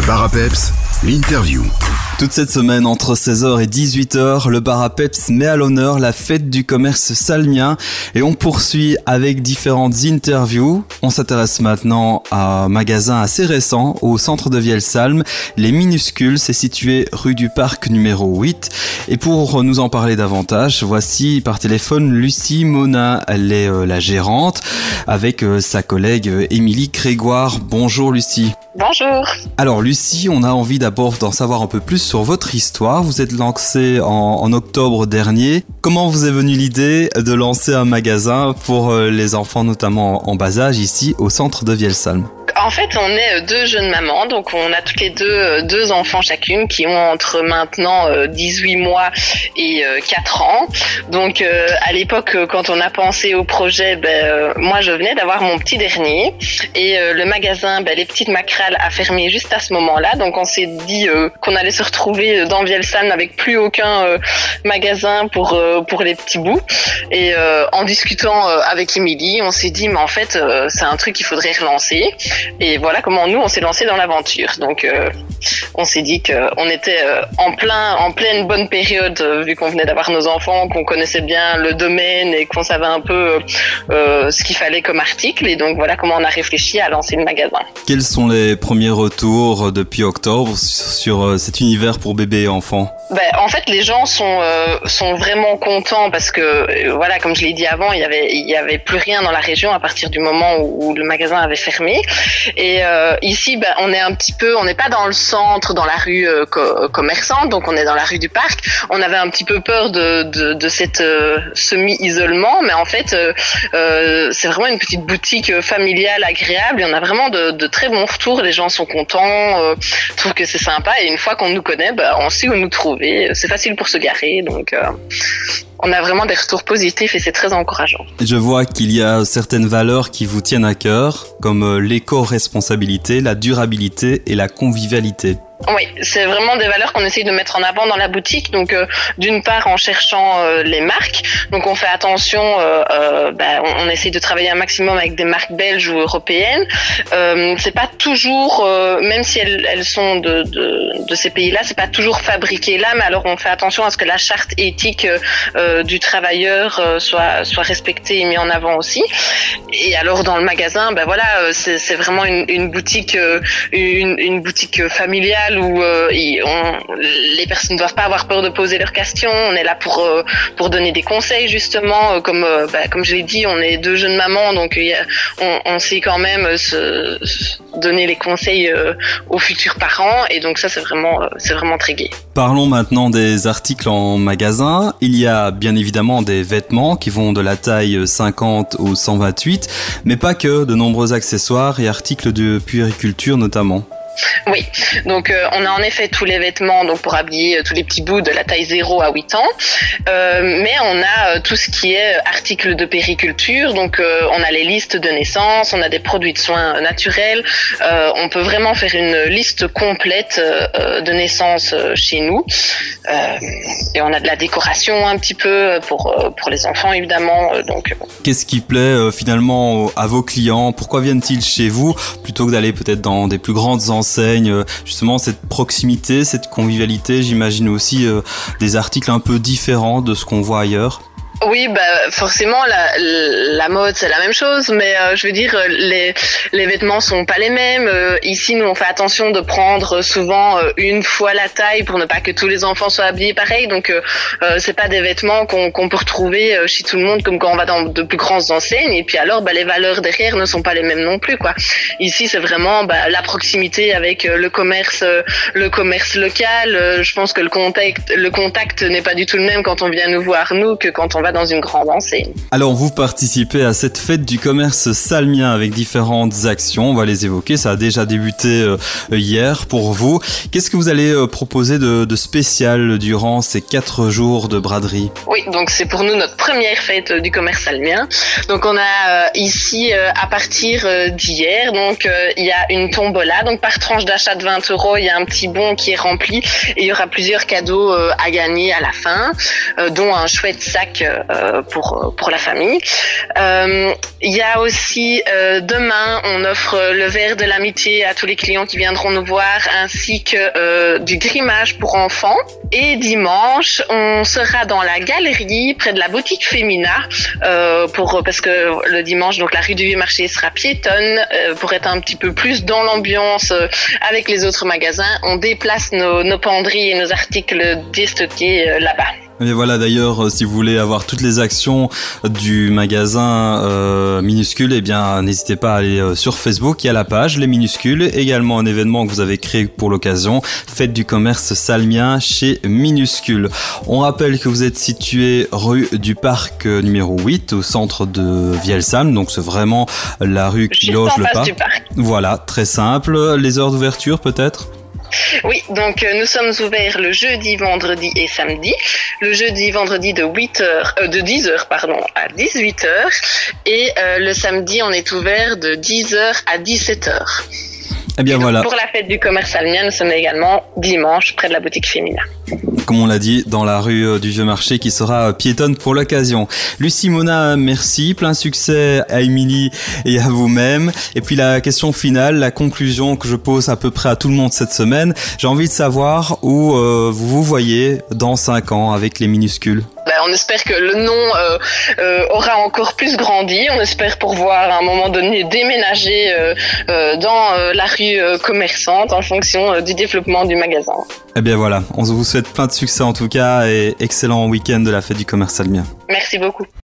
Le bar à l'interview. Toute cette semaine, entre 16h et 18h, le bar à peps met à l'honneur la fête du commerce salmien et on poursuit avec différentes interviews. On s'intéresse maintenant à un magasin assez récent au centre de Vielsalm. Les Minuscules, c'est situé rue du Parc numéro 8. Et pour nous en parler davantage, voici par téléphone Lucie Mona. Elle est euh, la gérante avec euh, sa collègue euh, Émilie Grégoire. Bonjour Lucie. Bonjour. Alors Lucie, on a envie d'abord d'en savoir un peu plus sur votre histoire. Vous êtes lancée en, en octobre dernier. Comment vous est venue l'idée de lancer un magasin pour euh, les enfants, notamment en bas âge, ici au centre de Vielsalm En fait, on est euh, deux jeunes mamans, donc on a toutes les deux euh, deux enfants chacune qui ont entre maintenant euh, 18 mois et euh, 4 ans. Donc euh, à l'époque, euh, quand on a pensé au projet, ben, euh, moi je venais d'avoir mon petit dernier et euh, le magasin, ben, les petites macrales, a fermé juste à ce moment-là. Donc on s'est dit euh, qu'on allait se retrouver dans Vielsalm avec plus aucun euh, magasin pour euh, pour les petits bouts. Et euh, en discutant euh, avec Émilie, on s'est dit mais en fait euh, c'est un truc qu'il faudrait relancer. Et voilà comment nous on s'est lancé dans l'aventure. Donc euh, on s'est dit qu'on était euh, en plein en pleine bonne période euh, vu qu'on venait d'avoir nos enfants, qu'on connaissait bien le domaine et qu'on savait un peu euh, ce qu'il fallait comme article. Et donc voilà comment on a réfléchi à lancer le magasin. Quels sont les premiers retours depuis octobre sur cet univers pour bébés et enfants? Ben, en fait, les gens sont euh, sont vraiment contents parce que euh, voilà, comme je l'ai dit avant, il y avait il y avait plus rien dans la région à partir du moment où, où le magasin avait fermé. Et euh, ici, ben, on est un petit peu, on n'est pas dans le centre, dans la rue euh, co- commerçante, donc on est dans la rue du Parc. On avait un petit peu peur de de, de cette euh, semi-isolement, mais en fait, euh, euh, c'est vraiment une petite boutique euh, familiale agréable. Et on a vraiment de, de très bons retours. Les gens sont contents, trouvent que c'est sympa. Et une fois qu'on nous connaît, ben, on sait où nous trouver. C'est facile pour se garer, donc. On a vraiment des retours positifs et c'est très encourageant. Je vois qu'il y a certaines valeurs qui vous tiennent à cœur, comme euh, l'éco-responsabilité, la durabilité et la convivialité. Oui, c'est vraiment des valeurs qu'on essaye de mettre en avant dans la boutique. Donc, euh, d'une part, en cherchant euh, les marques. Donc, on fait attention. Euh, euh, bah, on, on essaye de travailler un maximum avec des marques belges ou européennes. Euh, c'est pas toujours, euh, même si elles, elles sont de, de, de ces pays-là, c'est pas toujours fabriqué là. Mais alors, on fait attention à ce que la charte éthique du travailleur soit soit respectée et mise en avant aussi. Et alors, dans le magasin, ben voilà, euh, c'est vraiment une, une boutique, une, une boutique familiale où euh, les personnes ne doivent pas avoir peur de poser leurs questions. On est là pour euh, pour donner des conseils justement. Euh, Comme bah, comme je l'ai dit, on est deux jeunes mamans, donc on, sait quand même se, donner les conseils aux futurs parents. Et donc ça, c'est vraiment c'est vraiment très gai. Parlons maintenant des articles en magasin. Il y a bien évidemment des vêtements qui vont de la taille 50 au 128, mais pas que, de nombreux accessoires et articles de puériculture notamment. Oui, donc euh, on a en effet tous les vêtements donc pour habiller euh, tous les petits bouts de la taille 0 à 8 ans, Euh, mais on a tout ce qui est articles de périculture, donc on a les listes de naissance, on a des produits de soins naturels, on peut vraiment faire une liste complète de naissance chez nous, et on a de la décoration un petit peu pour pour les enfants évidemment, donc Qu'est-ce qui plaît finalement à vos clients? Pourquoi viennent-ils chez vous? Plutôt que d'aller peut-être dans des plus grandes enseignes euh, Justement, cette proximité, cette convivialité, j'imagine aussi euh, des articles un peu différents de ce qu'on voit ailleurs. Oui, bah forcément la, la mode c'est la même chose, mais euh, je veux dire euh, les les vêtements sont pas les mêmes. Euh, ici, nous on fait attention de prendre souvent euh, une fois la taille pour ne pas que tous les enfants soient habillés pareil. Donc euh, euh, c'est pas des vêtements qu'on qu'on peut retrouver chez tout le monde comme quand on va dans de plus grandes enseignes. Et puis alors, bah, les valeurs derrière ne sont pas les mêmes non plus quoi. Ici, c'est vraiment bah, la proximité avec le commerce, le commerce local. Je pense que le contact, le contact n'est pas du tout le même quand on vient nous voir nous que quand on va dans une grande enseigne. Alors, vous participez à cette fête du commerce salmien avec différentes actions. On va les évoquer. Ça a déjà débuté euh, hier pour vous. Qu'est-ce que vous allez euh, proposer de, de spécial durant ces quatre jours de braderie? Oui, donc c'est pour nous notre première fête euh, du commerce salmien. Donc on a ici à partir d'hier, donc il y a une tombola. Donc par tranche d'achat de 20 euros, il y a un petit bon qui est rempli et il y aura plusieurs cadeaux à gagner à la fin, dont un chouette sac pour pour la famille. Il y a aussi demain, on offre le verre de l'amitié à tous les clients qui viendront nous voir, ainsi que du grimage pour enfants. Et dimanche, on sera dans la galerie près de la boutique Femina parce que le dimanche, donc la rue du Vieux Marché sera piétonne pour être un petit peu plus dans l'ambiance avec les autres magasins. On déplace nos, nos penderies et nos articles déstockés euh, là-bas. Et voilà d'ailleurs, euh, si vous voulez avoir toutes les actions du magasin euh, minuscule, eh bien n'hésitez pas à aller euh, sur Facebook, il y a la page Les Minuscules, également un événement que vous avez créé pour l'occasion, fête du commerce salmien chez Minuscule. On rappelle que vous êtes situé rue du Parc numéro 8 au centre de Vielsalm, donc c'est vraiment la rue qui loge le parc. Voilà, très simple. Les heures d'ouverture peut-être? Oui, donc euh, nous sommes ouverts le jeudi, vendredi et samedi. Le jeudi, vendredi de 8 heures, euh, de 10 heures pardon, à 18 heures, et euh, le samedi on est ouvert de 10 heures à 17 heures. Eh bien voilà. Pour la fête du commerce almien, nous sommes également dimanche près de la boutique féminin. Comme on l'a dit, dans la rue euh, du Vieux Marché qui sera euh, piétonne pour l'occasion. Lucie Mona, merci, plein succès à Émilie et à vous-même. Et puis la question finale, la conclusion que je pose à peu près à tout le monde cette semaine, j'ai envie de savoir où euh, vous vous voyez dans 5 ans avec les minuscules. Ben, on espère que le nom euh, euh, aura encore plus grandi. On espère pouvoir à un moment donné déménager euh, dans la rue commerçante en fonction du développement du magasin. Eh bien voilà, on vous souhaite plein de succès en tout cas et excellent week-end de la fête du commerce almien. Merci beaucoup.